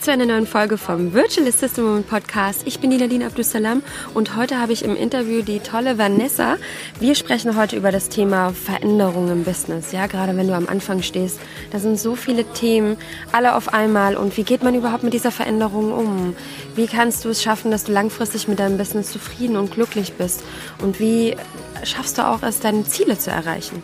zu einer neuen Folge vom Virtual Assistant Moment Podcast. Ich bin die Nadine Abdussalam und heute habe ich im Interview die tolle Vanessa. Wir sprechen heute über das Thema Veränderung im Business. Ja, gerade wenn du am Anfang stehst, da sind so viele Themen, alle auf einmal. Und wie geht man überhaupt mit dieser Veränderung um? Wie kannst du es schaffen, dass du langfristig mit deinem Business zufrieden und glücklich bist? Und wie schaffst du auch es, deine Ziele zu erreichen?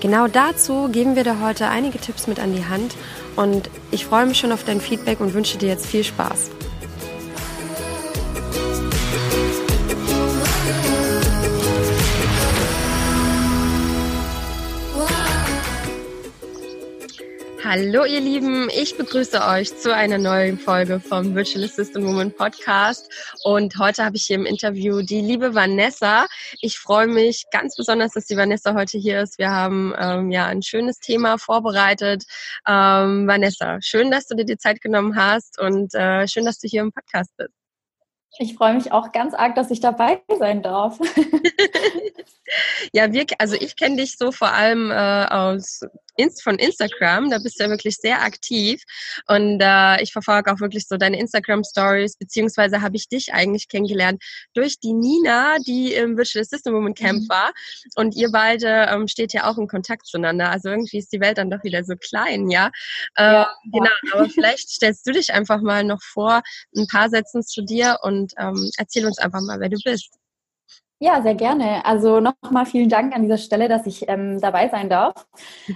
Genau dazu geben wir dir heute einige Tipps mit an die Hand und ich freue mich schon auf dein Feedback und wünsche dir jetzt viel Spaß. Hallo ihr Lieben, ich begrüße euch zu einer neuen Folge vom Virtual Assistant Woman Podcast und heute habe ich hier im Interview die liebe Vanessa. Ich freue mich ganz besonders, dass die Vanessa heute hier ist. Wir haben ähm, ja ein schönes Thema vorbereitet. Ähm, Vanessa, schön, dass du dir die Zeit genommen hast und äh, schön, dass du hier im Podcast bist. Ich freue mich auch ganz arg, dass ich dabei sein darf. ja, wir, also ich kenne dich so vor allem äh, aus von Instagram. Da bist du ja wirklich sehr aktiv und äh, ich verfolge auch wirklich so deine Instagram Stories, beziehungsweise habe ich dich eigentlich kennengelernt durch die Nina, die im Virtual Assistant Woman Camp mhm. war und ihr beide ähm, steht ja auch in Kontakt zueinander. Also irgendwie ist die Welt dann doch wieder so klein, ja. Äh, ja genau, ja. aber vielleicht stellst du dich einfach mal noch vor, ein paar Sätzen zu dir und ähm, erzähl uns einfach mal, wer du bist. Ja, sehr gerne. Also nochmal vielen Dank an dieser Stelle, dass ich ähm, dabei sein darf.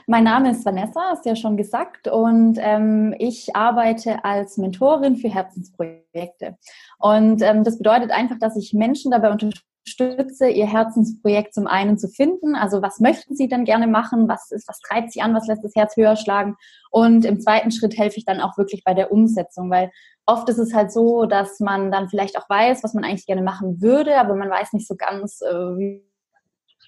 Mein Name ist Vanessa, hast ja schon gesagt, und ähm, ich arbeite als Mentorin für Herzensprojekte. Und ähm, das bedeutet einfach, dass ich Menschen dabei unterstütze, ihr Herzensprojekt zum einen zu finden. Also was möchten sie denn gerne machen? Was ist, was treibt sie an? Was lässt das Herz höher schlagen? Und im zweiten Schritt helfe ich dann auch wirklich bei der Umsetzung, weil oft ist es halt so, dass man dann vielleicht auch weiß, was man eigentlich gerne machen würde, aber man weiß nicht so ganz, äh,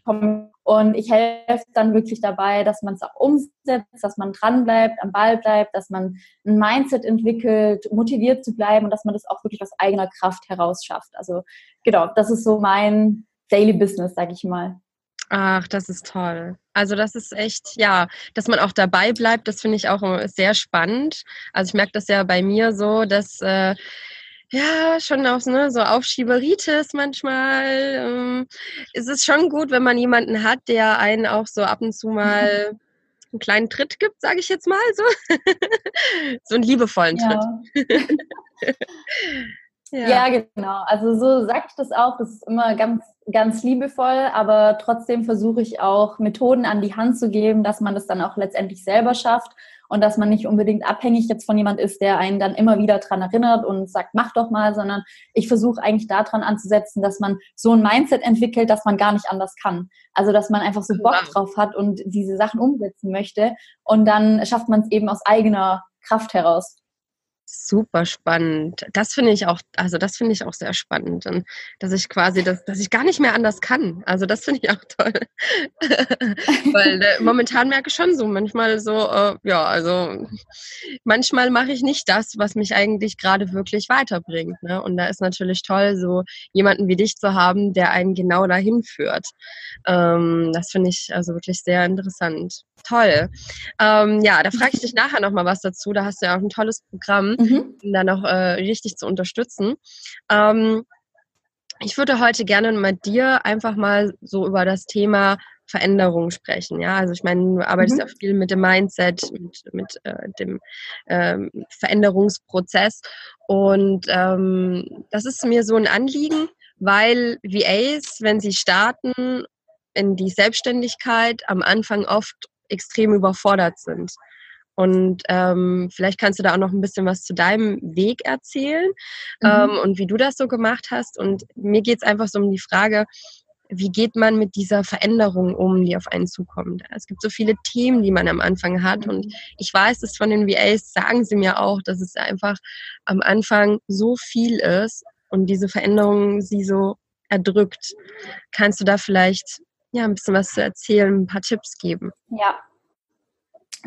wie und ich helfe dann wirklich dabei, dass man es auch umsetzt, dass man dran bleibt, am Ball bleibt, dass man ein Mindset entwickelt, motiviert zu bleiben und dass man das auch wirklich aus eigener Kraft heraus schafft. Also genau, das ist so mein Daily Business, sag ich mal. Ach, das ist toll. Also das ist echt, ja, dass man auch dabei bleibt, das finde ich auch sehr spannend. Also ich merke das ja bei mir so, dass äh, ja schon auch ne, so Aufschieberitis manchmal. Ähm, ist es schon gut, wenn man jemanden hat, der einen auch so ab und zu mal einen kleinen Tritt gibt, sage ich jetzt mal so. so einen liebevollen Tritt. Ja. Ja. ja. genau. Also so sage ich das auch. Das ist immer ganz, ganz liebevoll, aber trotzdem versuche ich auch Methoden an die Hand zu geben, dass man das dann auch letztendlich selber schafft und dass man nicht unbedingt abhängig jetzt von jemand ist, der einen dann immer wieder dran erinnert und sagt, mach doch mal, sondern ich versuche eigentlich daran anzusetzen, dass man so ein Mindset entwickelt, dass man gar nicht anders kann. Also dass man einfach so Bock wow. drauf hat und diese Sachen umsetzen möchte und dann schafft man es eben aus eigener Kraft heraus. Super spannend. Das finde ich auch, also das finde ich auch sehr spannend, und dass ich quasi, das, dass ich gar nicht mehr anders kann. Also das finde ich auch toll. Weil äh, momentan merke ich schon so, manchmal so, äh, ja, also manchmal mache ich nicht das, was mich eigentlich gerade wirklich weiterbringt. Ne? Und da ist natürlich toll, so jemanden wie dich zu haben, der einen genau dahin führt. Ähm, das finde ich also wirklich sehr interessant. Toll. Ähm, ja, da frage ich dich nachher nochmal was dazu. Da hast du ja auch ein tolles Programm, mhm. um da noch äh, richtig zu unterstützen. Ähm, ich würde heute gerne mit dir einfach mal so über das Thema Veränderung sprechen. Ja, also ich meine, du arbeitest mhm. auch viel mit dem Mindset, mit, mit äh, dem ähm, Veränderungsprozess. Und ähm, das ist mir so ein Anliegen, weil VAs, wenn sie starten in die Selbstständigkeit, am Anfang oft extrem überfordert sind. Und ähm, vielleicht kannst du da auch noch ein bisschen was zu deinem Weg erzählen mhm. ähm, und wie du das so gemacht hast. Und mir geht es einfach so um die Frage, wie geht man mit dieser Veränderung um, die auf einen zukommt? Es gibt so viele Themen, die man am Anfang hat. Und mhm. ich weiß es von den VAs, sagen sie mir auch, dass es einfach am Anfang so viel ist und diese Veränderung sie so erdrückt. Kannst du da vielleicht ja, ein bisschen was zu erzählen, ein paar Tipps geben. Ja,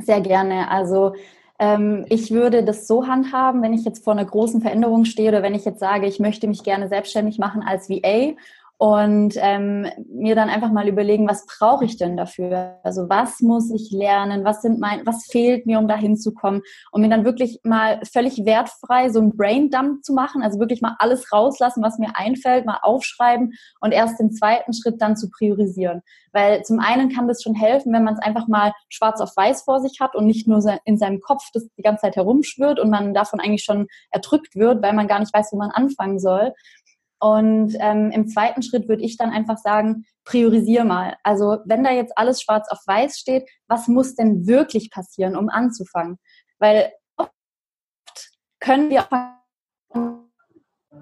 sehr gerne. Also ähm, ich würde das so handhaben, wenn ich jetzt vor einer großen Veränderung stehe oder wenn ich jetzt sage, ich möchte mich gerne selbstständig machen als VA und ähm, mir dann einfach mal überlegen, was brauche ich denn dafür? Also was muss ich lernen? Was sind mein, was fehlt mir, um da hinzukommen? Und mir dann wirklich mal völlig wertfrei so ein Braindump zu machen, also wirklich mal alles rauslassen, was mir einfällt, mal aufschreiben und erst den zweiten Schritt dann zu priorisieren. Weil zum einen kann das schon helfen, wenn man es einfach mal schwarz auf weiß vor sich hat und nicht nur in seinem Kopf das die ganze Zeit herumschwirrt und man davon eigentlich schon erdrückt wird, weil man gar nicht weiß, wo man anfangen soll. Und ähm, im zweiten Schritt würde ich dann einfach sagen, priorisier mal. Also wenn da jetzt alles schwarz auf weiß steht, was muss denn wirklich passieren, um anzufangen? Weil oft können wir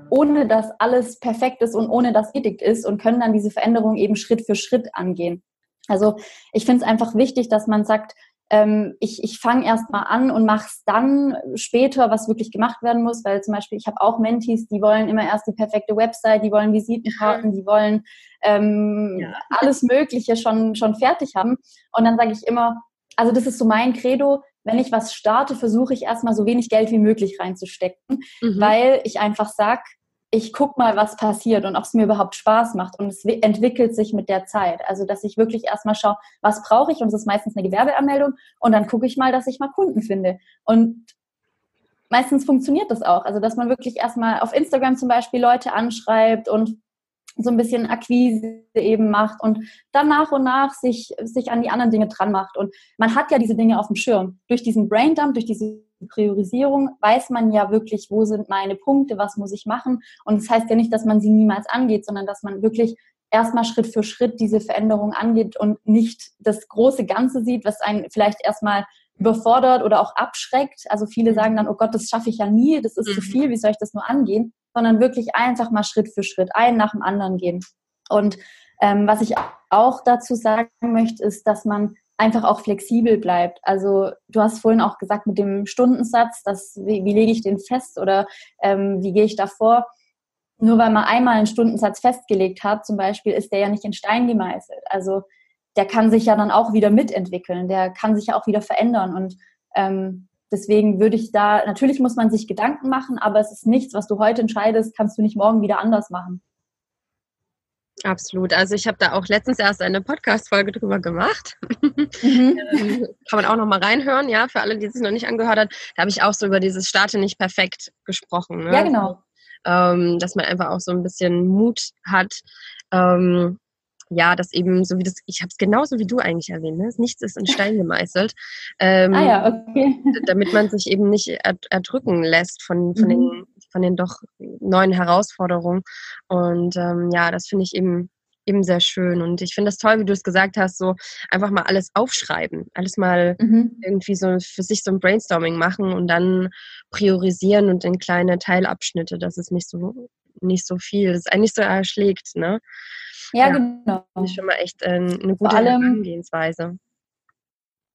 ohne dass alles perfekt ist und ohne dass edickt ist und können dann diese Veränderung eben Schritt für Schritt angehen. Also ich finde es einfach wichtig, dass man sagt, ähm, ich, ich fange erst mal an und mache es dann später, was wirklich gemacht werden muss, weil zum Beispiel ich habe auch Mentees, die wollen immer erst die perfekte Website, die wollen Visitenkarten, die wollen ähm, ja. alles Mögliche schon, schon fertig haben. Und dann sage ich immer, also das ist so mein Credo, wenn ich was starte, versuche ich erstmal so wenig Geld wie möglich reinzustecken, mhm. weil ich einfach sage, ich guck mal, was passiert und ob es mir überhaupt Spaß macht. Und es entwickelt sich mit der Zeit. Also, dass ich wirklich erstmal schaue, was brauche ich? Und es ist meistens eine Gewerbeanmeldung. Und dann gucke ich mal, dass ich mal Kunden finde. Und meistens funktioniert das auch. Also, dass man wirklich erstmal auf Instagram zum Beispiel Leute anschreibt und so ein bisschen Akquise eben macht und dann nach und nach sich, sich an die anderen Dinge dran macht. Und man hat ja diese Dinge auf dem Schirm. Durch diesen Braindump, durch diese Priorisierung weiß man ja wirklich, wo sind meine Punkte, was muss ich machen. Und das heißt ja nicht, dass man sie niemals angeht, sondern dass man wirklich erstmal Schritt für Schritt diese Veränderung angeht und nicht das große Ganze sieht, was einen vielleicht erstmal überfordert oder auch abschreckt. Also viele sagen dann, oh Gott, das schaffe ich ja nie, das ist mhm. zu viel, wie soll ich das nur angehen? Sondern wirklich einfach mal Schritt für Schritt, einen nach dem anderen gehen. Und ähm, was ich auch dazu sagen möchte, ist, dass man einfach auch flexibel bleibt. Also du hast vorhin auch gesagt mit dem Stundensatz, dass, wie, wie lege ich den fest oder ähm, wie gehe ich da vor? Nur weil man einmal einen Stundensatz festgelegt hat, zum Beispiel, ist der ja nicht in Stein gemeißelt. Also der kann sich ja dann auch wieder mitentwickeln, der kann sich ja auch wieder verändern. Und ähm, deswegen würde ich da, natürlich muss man sich Gedanken machen, aber es ist nichts, was du heute entscheidest, kannst du nicht morgen wieder anders machen. Absolut. Also ich habe da auch letztens erst eine Podcast-Folge drüber gemacht. Mhm. Ähm, kann man auch noch mal reinhören, ja, für alle, die es noch nicht angehört hat. Da habe ich auch so über dieses Starte nicht perfekt gesprochen. Ne? Ja, genau. Ähm, dass man einfach auch so ein bisschen Mut hat. Ähm, ja, dass eben, so wie das, ich habe es genauso wie du eigentlich erwähnt, ne? nichts ist in Stein gemeißelt. Ähm, ah ja, okay. Damit man sich eben nicht erdrücken lässt von, von, mhm. den, von den doch neuen Herausforderungen. Und ähm, ja, das finde ich eben eben sehr schön. Und ich finde das toll, wie du es gesagt hast, so einfach mal alles aufschreiben, alles mal mhm. irgendwie so für sich so ein Brainstorming machen und dann priorisieren und in kleine Teilabschnitte, dass es nicht so nicht so viel, das ist eigentlich so erschlägt, ne? Ja, ja, genau. Das ist schon mal echt äh, eine gute allem, Herangehensweise.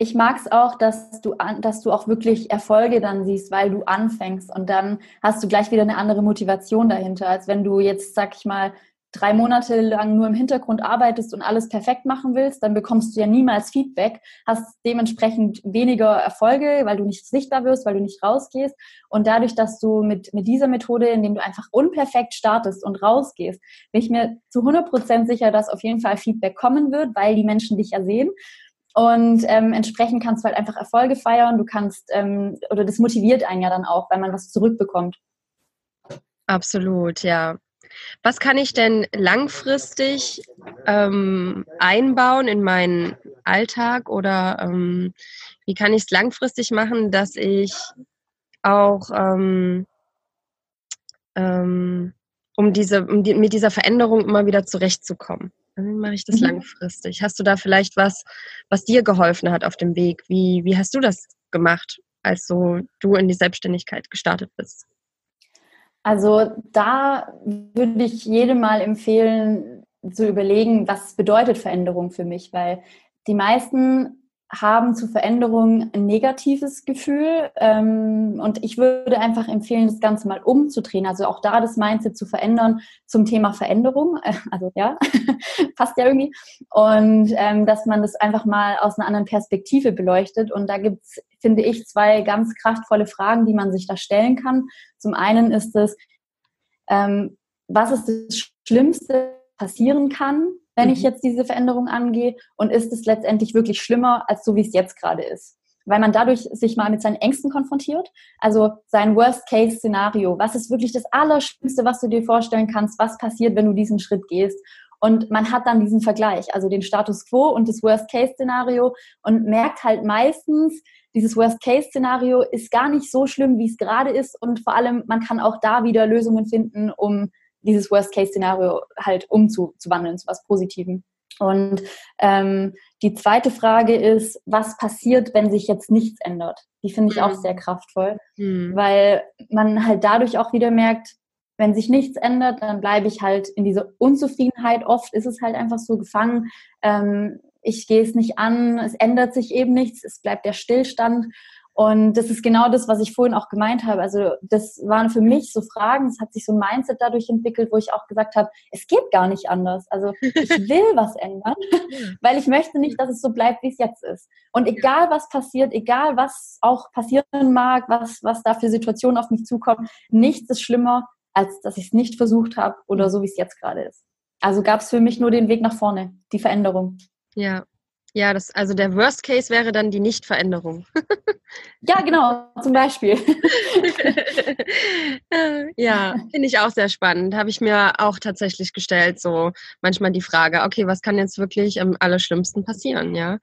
Ich mag es auch, dass du, dass du auch wirklich Erfolge dann siehst, weil du anfängst und dann hast du gleich wieder eine andere Motivation dahinter, als wenn du jetzt, sag ich mal, drei Monate lang nur im Hintergrund arbeitest und alles perfekt machen willst, dann bekommst du ja niemals Feedback, hast dementsprechend weniger Erfolge, weil du nicht sichtbar wirst, weil du nicht rausgehst. Und dadurch, dass du mit, mit dieser Methode, indem du einfach unperfekt startest und rausgehst, bin ich mir zu 100 Prozent sicher, dass auf jeden Fall Feedback kommen wird, weil die Menschen dich ja sehen. Und ähm, entsprechend kannst du halt einfach Erfolge feiern. Du kannst, ähm, oder das motiviert einen ja dann auch, weil man was zurückbekommt. Absolut, ja. Was kann ich denn langfristig ähm, einbauen in meinen Alltag oder ähm, wie kann ich es langfristig machen, dass ich auch ähm, ähm, um diese, um die, mit dieser Veränderung immer wieder zurechtzukommen? Wie mache ich das mhm. langfristig? Hast du da vielleicht was, was dir geholfen hat auf dem Weg? Wie, wie hast du das gemacht, als so du in die Selbstständigkeit gestartet bist? Also da würde ich jedem mal empfehlen, zu überlegen, was bedeutet Veränderung für mich, weil die meisten haben zu Veränderungen ein negatives Gefühl. Ähm, und ich würde einfach empfehlen, das Ganze mal umzudrehen. Also auch da das Mindset zu verändern zum Thema Veränderung. Also ja, passt ja irgendwie. Und ähm, dass man das einfach mal aus einer anderen Perspektive beleuchtet. Und da gibt's, finde ich, zwei ganz kraftvolle Fragen, die man sich da stellen kann. Zum einen ist es, ähm, was ist das Schlimmste, passieren kann, wenn mhm. ich jetzt diese Veränderung angehe? Und ist es letztendlich wirklich schlimmer, als so wie es jetzt gerade ist? Weil man dadurch sich mal mit seinen Ängsten konfrontiert. Also sein Worst-Case-Szenario. Was ist wirklich das Allerschlimmste, was du dir vorstellen kannst? Was passiert, wenn du diesen Schritt gehst? Und man hat dann diesen Vergleich, also den Status quo und das Worst-Case-Szenario und merkt halt meistens, dieses Worst-Case-Szenario ist gar nicht so schlimm, wie es gerade ist. Und vor allem, man kann auch da wieder Lösungen finden, um dieses Worst-Case-Szenario halt umzuwandeln zu was Positivem. Und ähm, die zweite Frage ist, was passiert, wenn sich jetzt nichts ändert? Die finde ich mhm. auch sehr kraftvoll, mhm. weil man halt dadurch auch wieder merkt, wenn sich nichts ändert, dann bleibe ich halt in dieser Unzufriedenheit. Oft ist es halt einfach so gefangen. Ähm, ich gehe es nicht an, es ändert sich eben nichts, es bleibt der Stillstand. Und das ist genau das, was ich vorhin auch gemeint habe. Also das waren für mich so Fragen, es hat sich so ein Mindset dadurch entwickelt, wo ich auch gesagt habe, es geht gar nicht anders. Also ich will was ändern, weil ich möchte nicht, dass es so bleibt, wie es jetzt ist. Und egal was passiert, egal was auch passieren mag, was, was da für Situationen auf mich zukommen, nichts ist schlimmer, als dass ich es nicht versucht habe oder so, wie es jetzt gerade ist. Also gab es für mich nur den Weg nach vorne, die Veränderung. Ja. Ja, das, also der Worst Case wäre dann die Nichtveränderung. ja, genau, zum Beispiel. ja, finde ich auch sehr spannend. Habe ich mir auch tatsächlich gestellt, so manchmal die Frage, okay, was kann jetzt wirklich am allerschlimmsten passieren, ja?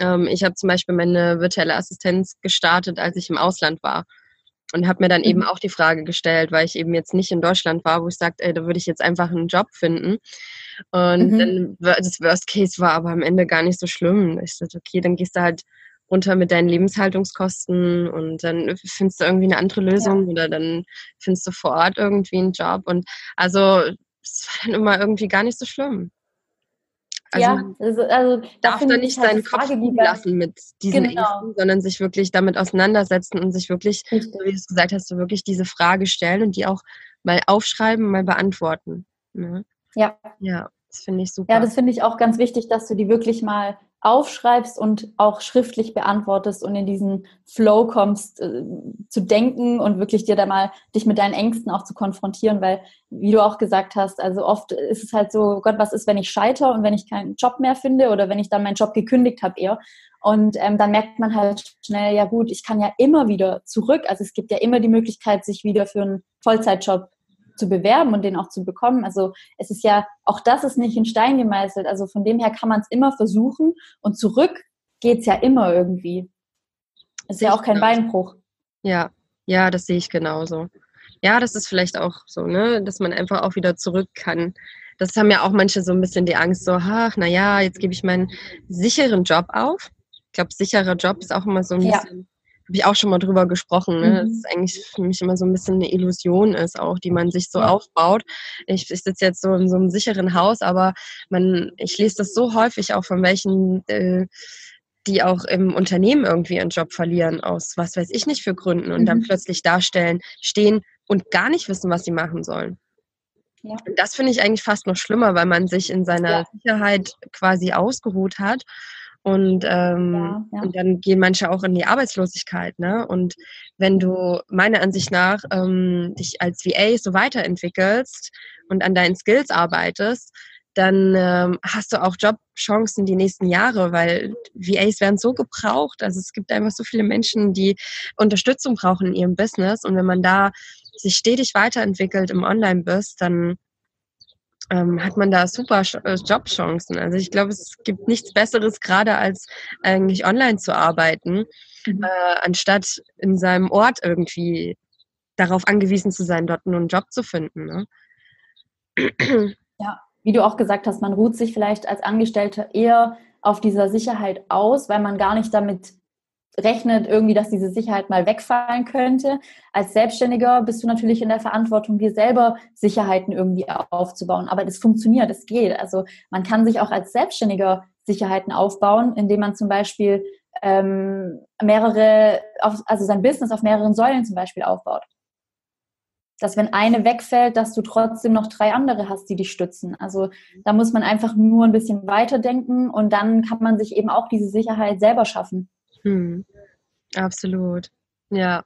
Ähm, ich habe zum Beispiel meine virtuelle Assistenz gestartet, als ich im Ausland war und habe mir dann eben mhm. auch die Frage gestellt, weil ich eben jetzt nicht in Deutschland war, wo ich sagte, ey, da würde ich jetzt einfach einen Job finden. Und mhm. dann das Worst Case war aber am Ende gar nicht so schlimm. Ich dachte, okay, dann gehst du halt runter mit deinen Lebenshaltungskosten und dann findest du irgendwie eine andere Lösung ja. oder dann findest du vor Ort irgendwie einen Job. Und also es war dann immer irgendwie gar nicht so schlimm. Also ja, also, also darf da nicht halt seinen Kopf liegen lassen mit diesen genau. Ängsten, sondern sich wirklich damit auseinandersetzen und sich wirklich, Richtig. so wie du es gesagt hast, so wirklich diese Frage stellen und die auch mal aufschreiben, mal beantworten. Ne? Ja. Ja, das finde ich super. Ja, das finde ich auch ganz wichtig, dass du die wirklich mal aufschreibst und auch schriftlich beantwortest und in diesen Flow kommst, äh, zu denken und wirklich dir da mal dich mit deinen Ängsten auch zu konfrontieren, weil, wie du auch gesagt hast, also oft ist es halt so, Gott, was ist, wenn ich scheitere und wenn ich keinen Job mehr finde oder wenn ich dann meinen Job gekündigt habe eher. Und ähm, dann merkt man halt schnell, ja gut, ich kann ja immer wieder zurück. Also es gibt ja immer die Möglichkeit, sich wieder für einen Vollzeitjob zu bewerben und den auch zu bekommen. Also es ist ja, auch das ist nicht in Stein gemeißelt. Also von dem her kann man es immer versuchen und zurück geht es ja immer irgendwie. Ist ja auch kein Beinbruch. Ja, ja, das sehe ich genauso. Ja, das ist vielleicht auch so, ne, dass man einfach auch wieder zurück kann. Das haben ja auch manche so ein bisschen die Angst, so, ach, naja, jetzt gebe ich meinen sicheren Job auf. Ich glaube, sicherer Job ist auch immer so ein ja. bisschen habe ich auch schon mal drüber gesprochen, ne? Mhm. dass es eigentlich für mich immer so ein bisschen eine Illusion ist, auch die man sich so aufbaut. Ich, ich sitze jetzt so in so einem sicheren Haus, aber man, ich lese das so häufig auch von welchen, äh, die auch im Unternehmen irgendwie ihren Job verlieren, aus was weiß ich nicht für Gründen und mhm. dann plötzlich darstellen, stehen und gar nicht wissen, was sie machen sollen. Ja. Das finde ich eigentlich fast noch schlimmer, weil man sich in seiner ja. Sicherheit quasi ausgeruht hat und, ähm, ja, ja. und dann gehen manche auch in die Arbeitslosigkeit. Ne? Und wenn du meiner Ansicht nach ähm, dich als VA so weiterentwickelst und an deinen Skills arbeitest, dann ähm, hast du auch Jobchancen die nächsten Jahre, weil VAs werden so gebraucht. Also es gibt einfach so viele Menschen, die Unterstützung brauchen in ihrem Business. Und wenn man da sich stetig weiterentwickelt im Online-Bus, dann ähm, hat man da super äh, Jobchancen. Also ich glaube, es gibt nichts Besseres, gerade als eigentlich online zu arbeiten, mhm. äh, anstatt in seinem Ort irgendwie darauf angewiesen zu sein, dort nur einen Job zu finden. Ne? Ja, wie du auch gesagt hast, man ruht sich vielleicht als Angestellter eher auf dieser Sicherheit aus, weil man gar nicht damit rechnet irgendwie, dass diese Sicherheit mal wegfallen könnte. Als Selbstständiger bist du natürlich in der Verantwortung, dir selber Sicherheiten irgendwie aufzubauen. Aber das funktioniert, es geht. Also man kann sich auch als Selbstständiger Sicherheiten aufbauen, indem man zum Beispiel ähm, mehrere, auf, also sein Business auf mehreren Säulen zum Beispiel aufbaut. Dass wenn eine wegfällt, dass du trotzdem noch drei andere hast, die dich stützen. Also da muss man einfach nur ein bisschen weiterdenken und dann kann man sich eben auch diese Sicherheit selber schaffen. Hm. Absolut. Ja.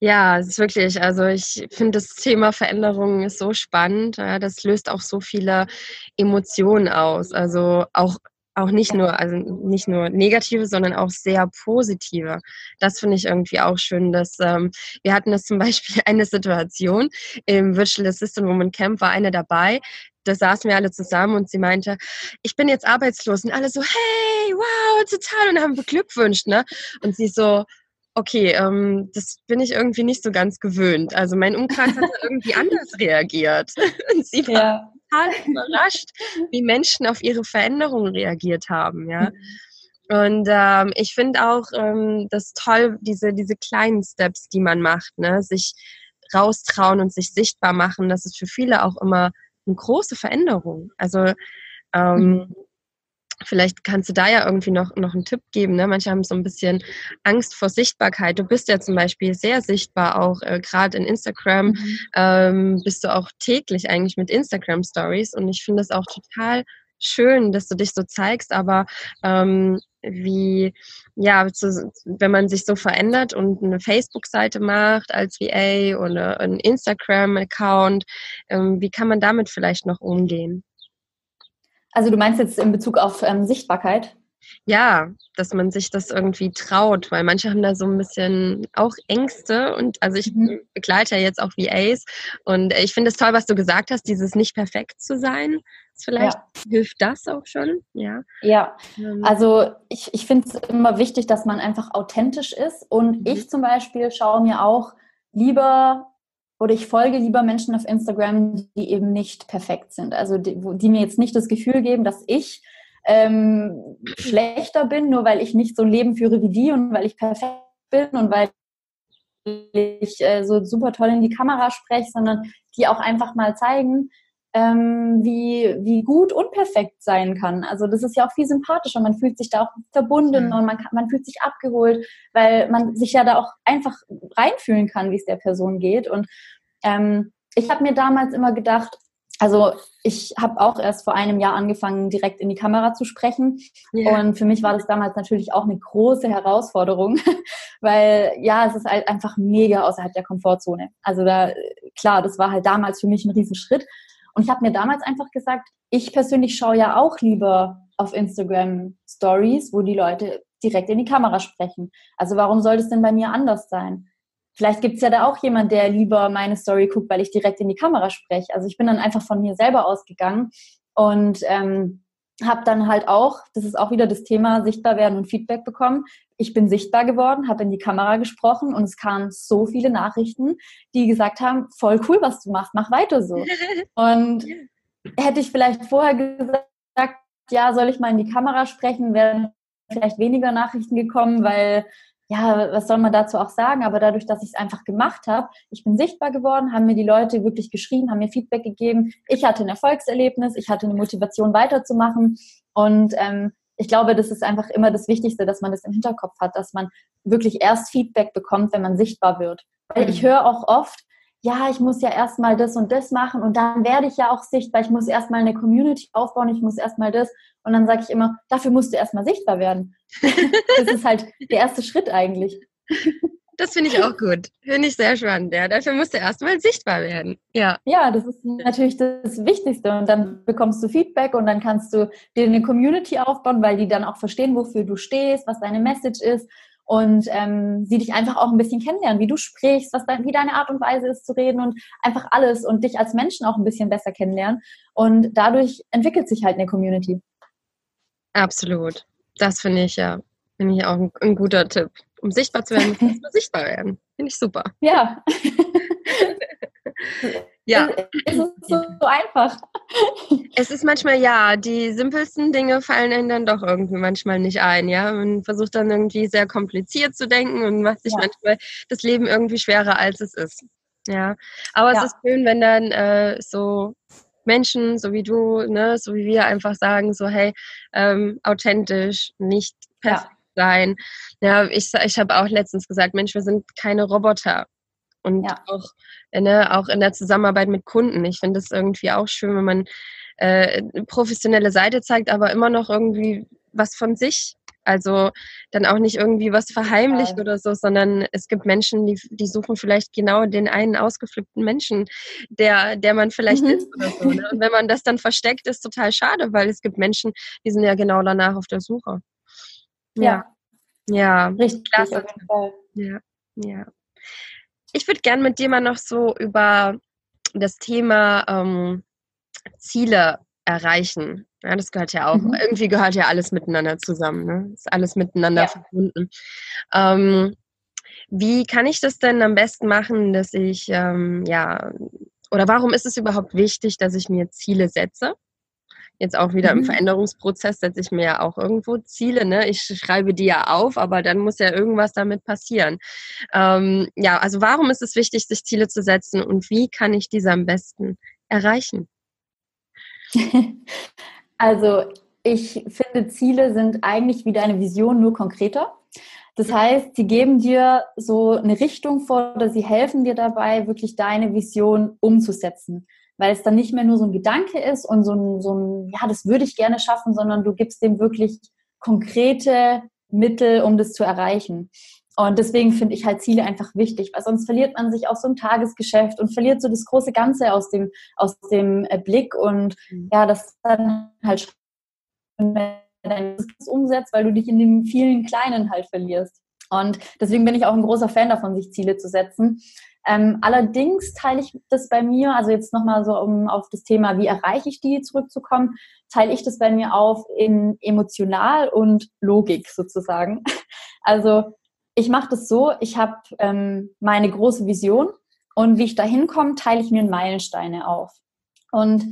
Ja, es ist wirklich, also ich finde das Thema Veränderung ist so spannend. Ja, das löst auch so viele Emotionen aus. Also auch auch nicht nur, also nicht nur negative, sondern auch sehr positive. Das finde ich irgendwie auch schön, dass ähm, wir hatten das zum Beispiel eine Situation im Virtual Assistant Woman Camp war eine dabei. Da saßen wir alle zusammen und sie meinte, ich bin jetzt arbeitslos und alle so, hey, wow, total und haben beglückwünscht, ne? Und sie so, okay, ähm, das bin ich irgendwie nicht so ganz gewöhnt. Also mein Umkreis hat irgendwie anders reagiert. Und sie war ja total überrascht, wie Menschen auf ihre Veränderungen reagiert haben, ja. Und ähm, ich finde auch ähm, das toll, diese, diese kleinen Steps, die man macht, ne? sich raustrauen und sich sichtbar machen, das ist für viele auch immer eine große Veränderung. Also ähm, mhm. Vielleicht kannst du da ja irgendwie noch, noch einen Tipp geben. Ne? Manche haben so ein bisschen Angst vor Sichtbarkeit. Du bist ja zum Beispiel sehr sichtbar, auch äh, gerade in Instagram. Mhm. Ähm, bist du auch täglich eigentlich mit Instagram Stories. Und ich finde es auch total schön, dass du dich so zeigst. Aber ähm, wie, ja, wenn man sich so verändert und eine Facebook-Seite macht als VA oder einen Instagram-Account, ähm, wie kann man damit vielleicht noch umgehen? Also du meinst jetzt in Bezug auf ähm, Sichtbarkeit? Ja, dass man sich das irgendwie traut, weil manche haben da so ein bisschen auch Ängste und also ich mhm. begleite ja jetzt auch VAs und ich finde es toll, was du gesagt hast, dieses nicht perfekt zu sein. Vielleicht ja. hilft das auch schon, ja. Ja, ähm. also ich, ich finde es immer wichtig, dass man einfach authentisch ist und mhm. ich zum Beispiel schaue mir auch lieber oder ich folge lieber Menschen auf Instagram, die eben nicht perfekt sind. Also die, die mir jetzt nicht das Gefühl geben, dass ich ähm, schlechter bin, nur weil ich nicht so ein Leben führe wie die und weil ich perfekt bin und weil ich äh, so super toll in die Kamera spreche, sondern die auch einfach mal zeigen, ähm, wie, wie gut unperfekt sein kann. Also das ist ja auch viel sympathischer. Man fühlt sich da auch verbunden mhm. und man, kann, man fühlt sich abgeholt, weil man sich ja da auch einfach reinfühlen kann, wie es der Person geht. Und ähm, ich habe mir damals immer gedacht, also ich habe auch erst vor einem Jahr angefangen, direkt in die Kamera zu sprechen. Yeah. Und für mich war das damals natürlich auch eine große Herausforderung, weil ja, es ist halt einfach mega außerhalb der Komfortzone. Also da, klar, das war halt damals für mich ein Riesenschritt. Und ich habe mir damals einfach gesagt, ich persönlich schaue ja auch lieber auf Instagram Stories, wo die Leute direkt in die Kamera sprechen. Also warum soll das denn bei mir anders sein? Vielleicht gibt es ja da auch jemand, der lieber meine Story guckt, weil ich direkt in die Kamera spreche. Also ich bin dann einfach von mir selber ausgegangen und ähm, habe dann halt auch, das ist auch wieder das Thema, sichtbar werden und Feedback bekommen. Ich bin sichtbar geworden, habe in die Kamera gesprochen und es kamen so viele Nachrichten, die gesagt haben, voll cool, was du machst, mach weiter so. Und hätte ich vielleicht vorher gesagt, ja, soll ich mal in die Kamera sprechen, wären vielleicht weniger Nachrichten gekommen, weil ja, was soll man dazu auch sagen? Aber dadurch, dass ich es einfach gemacht habe, ich bin sichtbar geworden, haben mir die Leute wirklich geschrieben, haben mir Feedback gegeben. Ich hatte ein Erfolgserlebnis, ich hatte eine Motivation weiterzumachen. Und ähm, ich glaube, das ist einfach immer das Wichtigste, dass man das im Hinterkopf hat, dass man wirklich erst Feedback bekommt, wenn man sichtbar wird. Weil ich mhm. höre auch oft, ja, ich muss ja erstmal das und das machen und dann werde ich ja auch sichtbar. Ich muss erstmal eine Community aufbauen, ich muss erstmal das. Und dann sage ich immer, dafür musst du erstmal sichtbar werden. das ist halt der erste Schritt eigentlich. Das finde ich auch gut. Finde ich sehr spannend. Ja, dafür musst du erstmal sichtbar werden. Ja. Ja, das ist natürlich das Wichtigste. Und dann bekommst du Feedback und dann kannst du dir eine Community aufbauen, weil die dann auch verstehen, wofür du stehst, was deine Message ist und ähm, sie dich einfach auch ein bisschen kennenlernen, wie du sprichst, was dein, wie deine Art und Weise ist zu reden und einfach alles und dich als Menschen auch ein bisschen besser kennenlernen. Und dadurch entwickelt sich halt eine Community. Absolut. Das finde ich ja, finde ich auch ein, ein, guter Tipp. Um sichtbar zu werden, muss man sichtbar werden. Finde ich super. Ja. ja. Es ist so, so, einfach. Es ist manchmal, ja, die simpelsten Dinge fallen einem dann doch irgendwie manchmal nicht ein, ja. Man versucht dann irgendwie sehr kompliziert zu denken und macht sich ja. manchmal das Leben irgendwie schwerer, als es ist. Ja. Aber ja. es ist schön, wenn dann äh, so Menschen, so wie du, ne, so wie wir einfach sagen, so hey, ähm, authentisch, nicht perfekt ja. sein. Ja, ich, ich habe auch letztens gesagt, Mensch, wir sind keine Roboter. Und ja. auch, ne, auch in der Zusammenarbeit mit Kunden. Ich finde es irgendwie auch schön, wenn man äh, eine professionelle Seite zeigt, aber immer noch irgendwie was von sich Also dann auch nicht irgendwie was verheimlicht oder so, sondern es gibt Menschen, die, die suchen vielleicht genau den einen ausgeflippten Menschen, der, der man vielleicht mhm. ist oder so. Ne? Und wenn man das dann versteckt, ist total schade, weil es gibt Menschen, die sind ja genau danach auf der Suche. Ja. Ja. Richtig. Klasse. Ja. Ja. Ich würde gerne mit dir mal noch so über das Thema ähm, Ziele erreichen. Ja, das gehört ja auch, mhm. irgendwie gehört ja alles miteinander zusammen. Ne? Ist alles miteinander ja. verbunden. Ähm, wie kann ich das denn am besten machen, dass ich, ähm, ja, oder warum ist es überhaupt wichtig, dass ich mir Ziele setze? Jetzt auch wieder mhm. im Veränderungsprozess setze ich mir ja auch irgendwo Ziele. Ne? Ich schreibe die ja auf, aber dann muss ja irgendwas damit passieren. Ähm, ja, also warum ist es wichtig, sich Ziele zu setzen und wie kann ich diese am besten erreichen? Also ich finde, Ziele sind eigentlich wie deine Vision nur konkreter. Das heißt, sie geben dir so eine Richtung vor oder sie helfen dir dabei, wirklich deine Vision umzusetzen. Weil es dann nicht mehr nur so ein Gedanke ist und so ein, so ein, ja, das würde ich gerne schaffen, sondern du gibst dem wirklich konkrete Mittel, um das zu erreichen. Und deswegen finde ich halt Ziele einfach wichtig, weil sonst verliert man sich auf so ein Tagesgeschäft und verliert so das große Ganze aus dem, aus dem äh, Blick und mhm. ja, das dann halt dein umsetzt, weil du dich in den vielen Kleinen halt verlierst. Und deswegen bin ich auch ein großer Fan davon, sich Ziele zu setzen. Ähm, allerdings teile ich das bei mir, also jetzt nochmal so, um auf das Thema, wie erreiche ich die zurückzukommen, teile ich das bei mir auf in emotional und Logik sozusagen. Also ich mache das so, ich habe ähm, meine große Vision und wie ich da hinkomme, teile ich mir Meilensteine auf. Und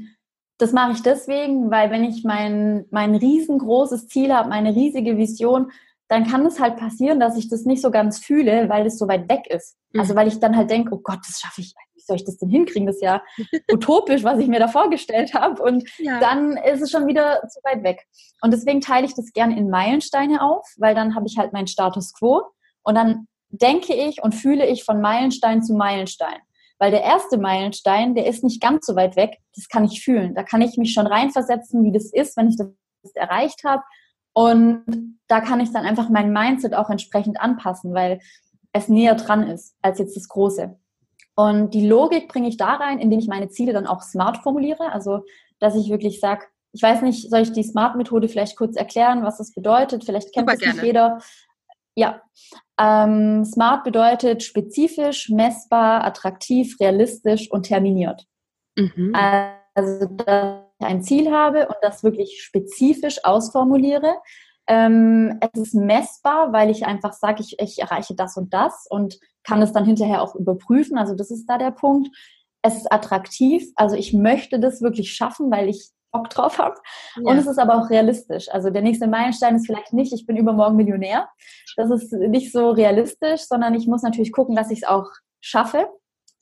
das mache ich deswegen, weil wenn ich mein, mein riesengroßes Ziel habe, meine riesige Vision, dann kann es halt passieren, dass ich das nicht so ganz fühle, weil es so weit weg ist. Mhm. Also weil ich dann halt denke, oh Gott, das schaffe ich, wie soll ich das denn hinkriegen? Das ist ja utopisch, was ich mir da vorgestellt habe. Und ja. dann ist es schon wieder zu weit weg. Und deswegen teile ich das gerne in Meilensteine auf, weil dann habe ich halt meinen Status quo und dann denke ich und fühle ich von Meilenstein zu Meilenstein. Weil der erste Meilenstein, der ist nicht ganz so weit weg, das kann ich fühlen. Da kann ich mich schon reinversetzen, wie das ist, wenn ich das erreicht habe. Und da kann ich dann einfach mein Mindset auch entsprechend anpassen, weil es näher dran ist als jetzt das Große. Und die Logik bringe ich da rein, indem ich meine Ziele dann auch smart formuliere. Also, dass ich wirklich sage, ich weiß nicht, soll ich die Smart-Methode vielleicht kurz erklären, was das bedeutet? Vielleicht kennt das nicht jeder. Ja, ähm, smart bedeutet spezifisch, messbar, attraktiv, realistisch und terminiert. Mhm. Also, dass ein Ziel habe und das wirklich spezifisch ausformuliere. Ähm, es ist messbar, weil ich einfach sage, ich, ich erreiche das und das und kann es dann hinterher auch überprüfen. Also das ist da der Punkt. Es ist attraktiv, also ich möchte das wirklich schaffen, weil ich Bock drauf habe. Ja. Und es ist aber auch realistisch. Also der nächste Meilenstein ist vielleicht nicht, ich bin übermorgen Millionär. Das ist nicht so realistisch, sondern ich muss natürlich gucken, dass ich es auch schaffe.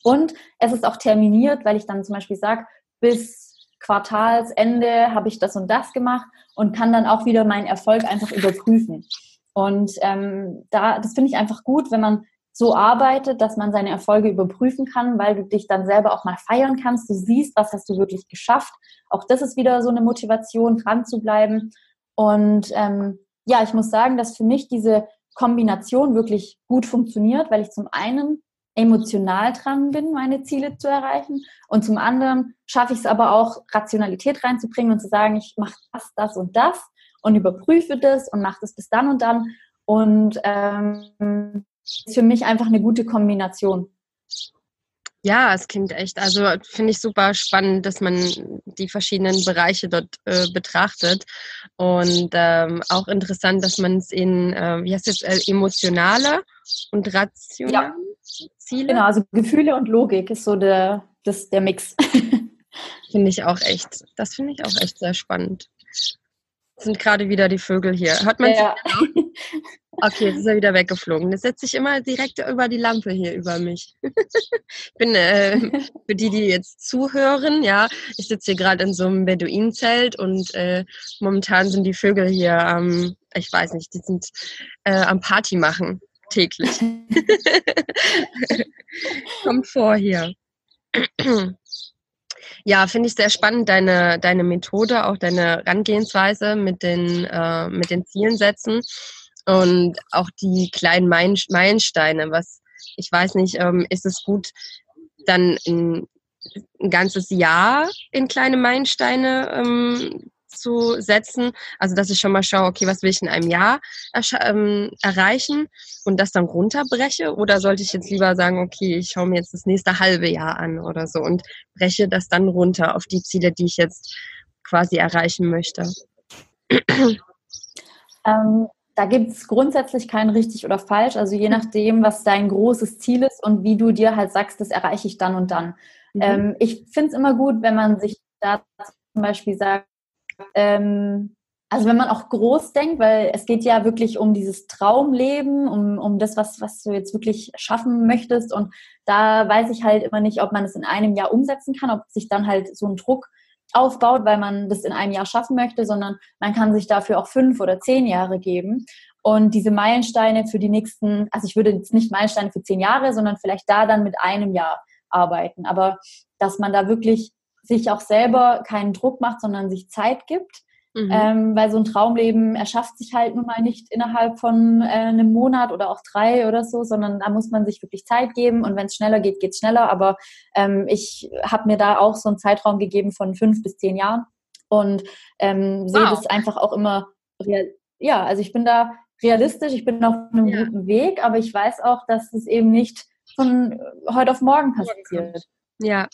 Und es ist auch terminiert, weil ich dann zum Beispiel sage, bis Quartalsende habe ich das und das gemacht und kann dann auch wieder meinen Erfolg einfach überprüfen. Und ähm, da, das finde ich einfach gut, wenn man so arbeitet, dass man seine Erfolge überprüfen kann, weil du dich dann selber auch mal feiern kannst. Du siehst, was hast du wirklich geschafft. Auch das ist wieder so eine Motivation, dran zu bleiben. Und ähm, ja, ich muss sagen, dass für mich diese Kombination wirklich gut funktioniert, weil ich zum einen emotional dran bin, meine Ziele zu erreichen und zum anderen schaffe ich es aber auch, Rationalität reinzubringen und zu sagen, ich mache das, das und das und überprüfe das und mache das bis dann und dann. Und ähm, ist für mich einfach eine gute Kombination. Ja, es klingt echt, also finde ich super spannend, dass man die verschiedenen Bereiche dort äh, betrachtet. Und ähm, auch interessant, dass man es in, äh, wie heißt es, äh, emotionale und rationale ja. Ziele? Genau, also Gefühle und Logik ist so der, das, der Mix. finde ich auch echt, das finde ich auch echt sehr spannend sind gerade wieder die Vögel hier. Hört man ja. Genau? Okay, jetzt ist er wieder weggeflogen. Jetzt setzt sich immer direkt über die Lampe hier über mich. ich bin, äh, für die, die jetzt zuhören, ja, ich sitze hier gerade in so einem Beduinenzelt und äh, momentan sind die Vögel hier ähm, ich weiß nicht, die sind äh, am Party machen täglich. Kommt vor hier. Ja, finde ich sehr spannend, deine, deine Methode, auch deine Herangehensweise mit den, äh, mit den Zielen setzen und auch die kleinen Meilensteine. Was ich weiß nicht, ähm, ist es gut, dann ein, ein ganzes Jahr in kleine Meilensteine ähm, zu setzen. Also dass ich schon mal schaue, okay, was will ich in einem Jahr ähm, erreichen und das dann runterbreche? Oder sollte ich jetzt lieber sagen, okay, ich schaue mir jetzt das nächste halbe Jahr an oder so und breche das dann runter auf die Ziele, die ich jetzt quasi erreichen möchte? Ähm, da gibt es grundsätzlich kein richtig oder falsch. Also je nachdem, was dein großes Ziel ist und wie du dir halt sagst, das erreiche ich dann und dann. Mhm. Ähm, ich finde es immer gut, wenn man sich da zum Beispiel sagt, ähm, also wenn man auch groß denkt, weil es geht ja wirklich um dieses Traumleben, um, um das, was, was du jetzt wirklich schaffen möchtest. Und da weiß ich halt immer nicht, ob man es in einem Jahr umsetzen kann, ob sich dann halt so ein Druck aufbaut, weil man das in einem Jahr schaffen möchte, sondern man kann sich dafür auch fünf oder zehn Jahre geben. Und diese Meilensteine für die nächsten, also ich würde jetzt nicht Meilensteine für zehn Jahre, sondern vielleicht da dann mit einem Jahr arbeiten. Aber dass man da wirklich sich auch selber keinen Druck macht, sondern sich Zeit gibt. Mhm. Ähm, weil so ein Traumleben erschafft sich halt nun mal nicht innerhalb von äh, einem Monat oder auch drei oder so, sondern da muss man sich wirklich Zeit geben und wenn es schneller geht, geht es schneller. Aber ähm, ich habe mir da auch so einen Zeitraum gegeben von fünf bis zehn Jahren und ähm, sehe wow. das einfach auch immer, ja, also ich bin da realistisch, ich bin auf einem ja. guten Weg, aber ich weiß auch, dass es eben nicht von heute auf morgen passiert. Ja,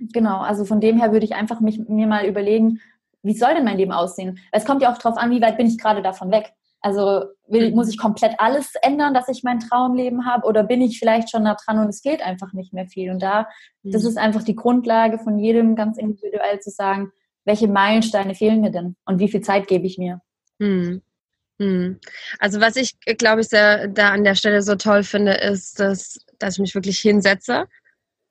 Genau, also von dem her würde ich einfach mich, mir mal überlegen, wie soll denn mein Leben aussehen? Es kommt ja auch darauf an, wie weit bin ich gerade davon weg. Also will, mhm. muss ich komplett alles ändern, dass ich mein Traumleben habe oder bin ich vielleicht schon da dran und es fehlt einfach nicht mehr viel? Und da, mhm. das ist einfach die Grundlage von jedem ganz individuell zu sagen, welche Meilensteine fehlen mir denn und wie viel Zeit gebe ich mir? Mhm. mhm. Also was ich, glaube ich, sehr, da an der Stelle so toll finde, ist, dass, dass ich mich wirklich hinsetze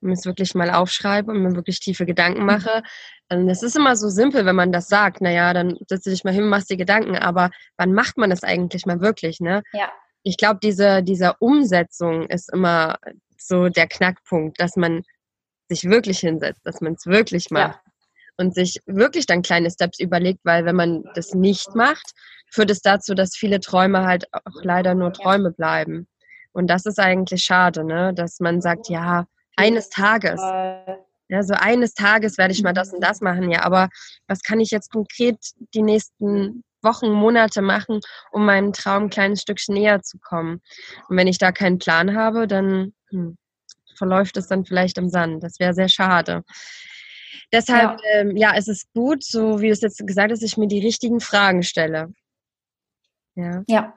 mir es wirklich mal aufschreibe und mir wirklich tiefe Gedanken mhm. mache. Es ist immer so simpel, wenn man das sagt, naja, dann setzt du dich mal hin und machst dir Gedanken, aber wann macht man das eigentlich mal wirklich, ne? Ja. Ich glaube, diese, diese Umsetzung ist immer so der Knackpunkt, dass man sich wirklich hinsetzt, dass man es wirklich macht. Ja. Und sich wirklich dann kleine Steps überlegt, weil wenn man das nicht macht, führt es dazu, dass viele Träume halt auch leider nur Träume bleiben. Und das ist eigentlich schade, ne? Dass man sagt, ja, eines Tages. Ja, so eines Tages werde ich mal das und das machen, ja. Aber was kann ich jetzt konkret die nächsten Wochen, Monate machen, um meinem Traum ein kleines Stückchen näher zu kommen? Und wenn ich da keinen Plan habe, dann hm, verläuft es dann vielleicht im Sand. Das wäre sehr schade. Deshalb, ja. Ähm, ja, es ist gut, so wie du es jetzt gesagt hast, ich mir die richtigen Fragen stelle. Ja. ja.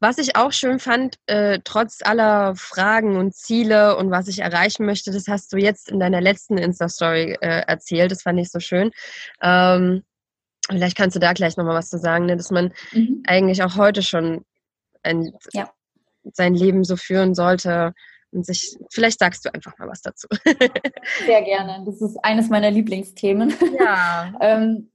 Was ich auch schön fand, äh, trotz aller Fragen und Ziele und was ich erreichen möchte, das hast du jetzt in deiner letzten Insta-Story äh, erzählt. Das fand ich so schön. Ähm, vielleicht kannst du da gleich nochmal was zu sagen, ne? dass man mhm. eigentlich auch heute schon ein, ja. sein Leben so führen sollte, und sich, vielleicht sagst du einfach mal was dazu. Sehr gerne. Das ist eines meiner Lieblingsthemen. Ja. ähm,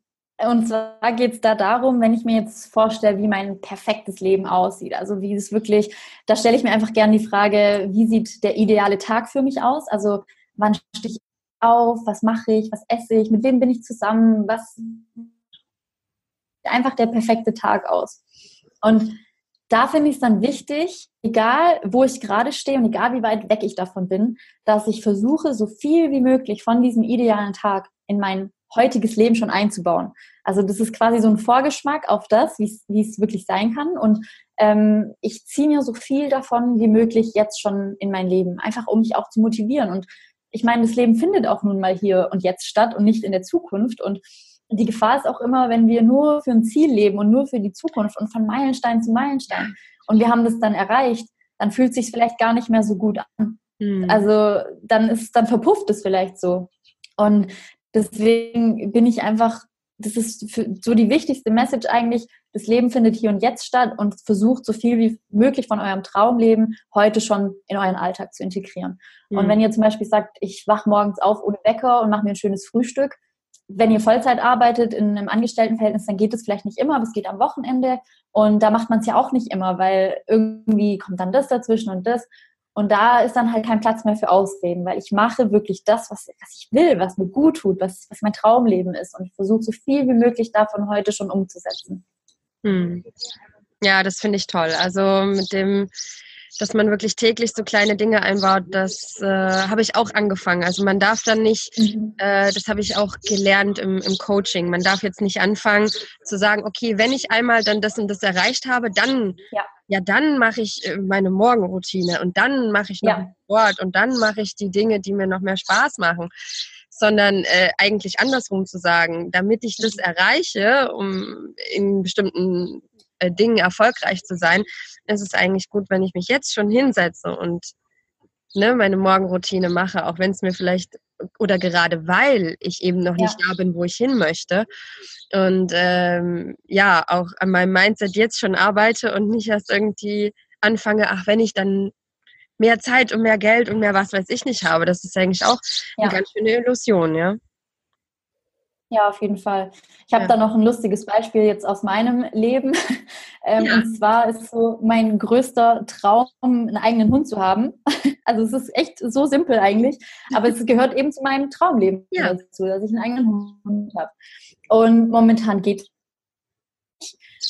und zwar geht es da darum, wenn ich mir jetzt vorstelle, wie mein perfektes Leben aussieht. Also wie es wirklich, da stelle ich mir einfach gerne die Frage, wie sieht der ideale Tag für mich aus? Also wann stehe ich auf, was mache ich, was esse ich, mit wem bin ich zusammen, was einfach der perfekte Tag aus. Und da finde ich es dann wichtig, egal wo ich gerade stehe und egal wie weit weg ich davon bin, dass ich versuche, so viel wie möglich von diesem idealen Tag in mein heutiges Leben schon einzubauen. Also das ist quasi so ein Vorgeschmack auf das, wie es wirklich sein kann. Und ähm, ich ziehe mir so viel davon wie möglich jetzt schon in mein Leben, einfach um mich auch zu motivieren. Und ich meine, das Leben findet auch nun mal hier und jetzt statt und nicht in der Zukunft. Und die Gefahr ist auch immer, wenn wir nur für ein Ziel leben und nur für die Zukunft und von Meilenstein zu Meilenstein und wir haben das dann erreicht, dann fühlt es sich vielleicht gar nicht mehr so gut an. Mhm. Also dann ist, dann verpufft es vielleicht so. Und deswegen bin ich einfach das ist so die wichtigste Message eigentlich. Das Leben findet hier und jetzt statt und versucht so viel wie möglich von eurem Traumleben heute schon in euren Alltag zu integrieren. Mhm. Und wenn ihr zum Beispiel sagt, ich wach morgens auf ohne Wecker und mache mir ein schönes Frühstück, wenn ihr Vollzeit arbeitet in einem Angestelltenverhältnis, dann geht es vielleicht nicht immer, aber es geht am Wochenende und da macht man es ja auch nicht immer, weil irgendwie kommt dann das dazwischen und das. Und da ist dann halt kein Platz mehr für Ausreden, weil ich mache wirklich das, was, was ich will, was mir gut tut, was, was mein Traumleben ist. Und ich versuche so viel wie möglich davon heute schon umzusetzen. Hm. Ja, das finde ich toll. Also mit dem, dass man wirklich täglich so kleine Dinge einbaut, das äh, habe ich auch angefangen. Also man darf dann nicht, mhm. äh, das habe ich auch gelernt im, im Coaching, man darf jetzt nicht anfangen zu sagen, okay, wenn ich einmal dann das und das erreicht habe, dann, ja, ja dann mache ich äh, meine Morgenroutine und dann mache ich noch ja. Sport und dann mache ich die Dinge, die mir noch mehr Spaß machen sondern äh, eigentlich andersrum zu sagen, damit ich das erreiche, um in bestimmten äh, Dingen erfolgreich zu sein, ist es eigentlich gut, wenn ich mich jetzt schon hinsetze und ne, meine Morgenroutine mache, auch wenn es mir vielleicht oder gerade weil ich eben noch ja. nicht da bin, wo ich hin möchte. Und ähm, ja, auch an meinem Mindset jetzt schon arbeite und nicht erst irgendwie anfange, ach, wenn ich dann mehr Zeit und mehr Geld und mehr was weiß ich nicht habe. Das ist eigentlich auch ja. eine ganz schöne Illusion, ja. Ja, auf jeden Fall. Ich habe ja. da noch ein lustiges Beispiel jetzt aus meinem Leben. Ähm, ja. Und zwar ist so mein größter Traum, einen eigenen Hund zu haben. Also es ist echt so simpel eigentlich, aber es gehört eben zu meinem Traumleben ja. dazu, dass ich einen eigenen Hund habe. Und momentan geht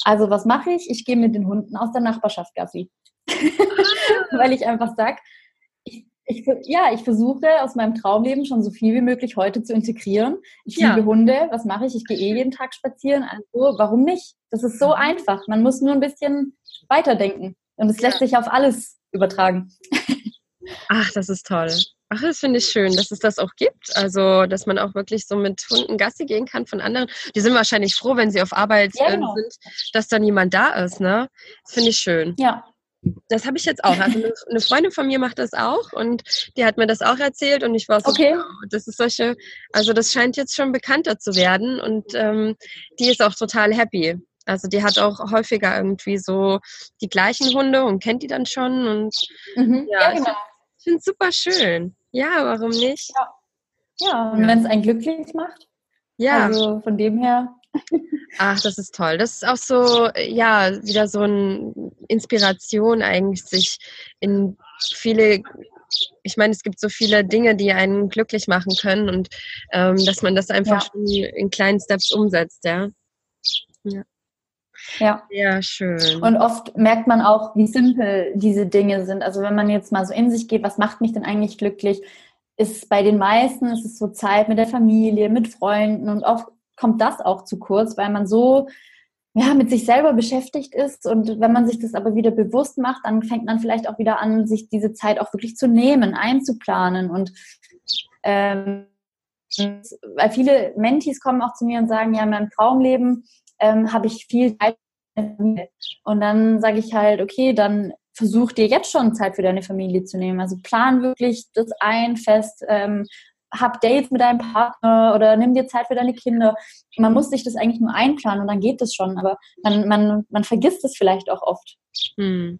also was mache ich? Ich gehe mit den Hunden aus der Nachbarschaft Gassi. Ah. Weil ich einfach sage, ich, ja, ich versuche aus meinem Traumleben schon so viel wie möglich heute zu integrieren. Ich ja. liebe Hunde. Was mache ich? Ich gehe eh jeden Tag spazieren. Also warum nicht? Das ist so mhm. einfach. Man muss nur ein bisschen weiterdenken. Und es lässt ja. sich auf alles übertragen. Ach, das ist toll. Ach, das finde ich schön, dass es das auch gibt. Also, dass man auch wirklich so mit Hunden Gassi gehen kann von anderen. Die sind wahrscheinlich froh, wenn sie auf Arbeit ja, genau. sind, dass da niemand da ist. Ne? Das finde ich schön. Ja, das habe ich jetzt auch. Also eine Freundin von mir macht das auch und die hat mir das auch erzählt und ich war so, okay. wow, das ist solche, also das scheint jetzt schon bekannter zu werden und ähm, die ist auch total happy. Also die hat auch häufiger irgendwie so die gleichen Hunde und kennt die dann schon und mhm. ja, ja, genau. ich finde es super schön. Ja, warum nicht? Ja, ja und wenn es einen glücklich macht. Ja. Also von dem her Ach, das ist toll. Das ist auch so, ja, wieder so eine Inspiration eigentlich, sich in viele, ich meine, es gibt so viele Dinge, die einen glücklich machen können und ähm, dass man das einfach ja. schon in kleinen Steps umsetzt, ja. Ja. Ja. Ja, schön. Und oft merkt man auch, wie simpel diese Dinge sind. Also wenn man jetzt mal so in sich geht, was macht mich denn eigentlich glücklich? Ist bei den meisten ist es so Zeit mit der Familie, mit Freunden und oft kommt das auch zu kurz, weil man so ja, mit sich selber beschäftigt ist. Und wenn man sich das aber wieder bewusst macht, dann fängt man vielleicht auch wieder an, sich diese Zeit auch wirklich zu nehmen, einzuplanen. Und ähm, weil viele Mentis kommen auch zu mir und sagen, ja, in meinem Traumleben ähm, habe ich viel Zeit. Und dann sage ich halt, okay, dann versuch dir jetzt schon Zeit für deine Familie zu nehmen. Also plan wirklich das ein fest, ähm, hab Dates mit deinem Partner oder nimm dir Zeit für deine Kinder. Man muss sich das eigentlich nur einplanen und dann geht das schon, aber man, man, man vergisst es vielleicht auch oft. Hm.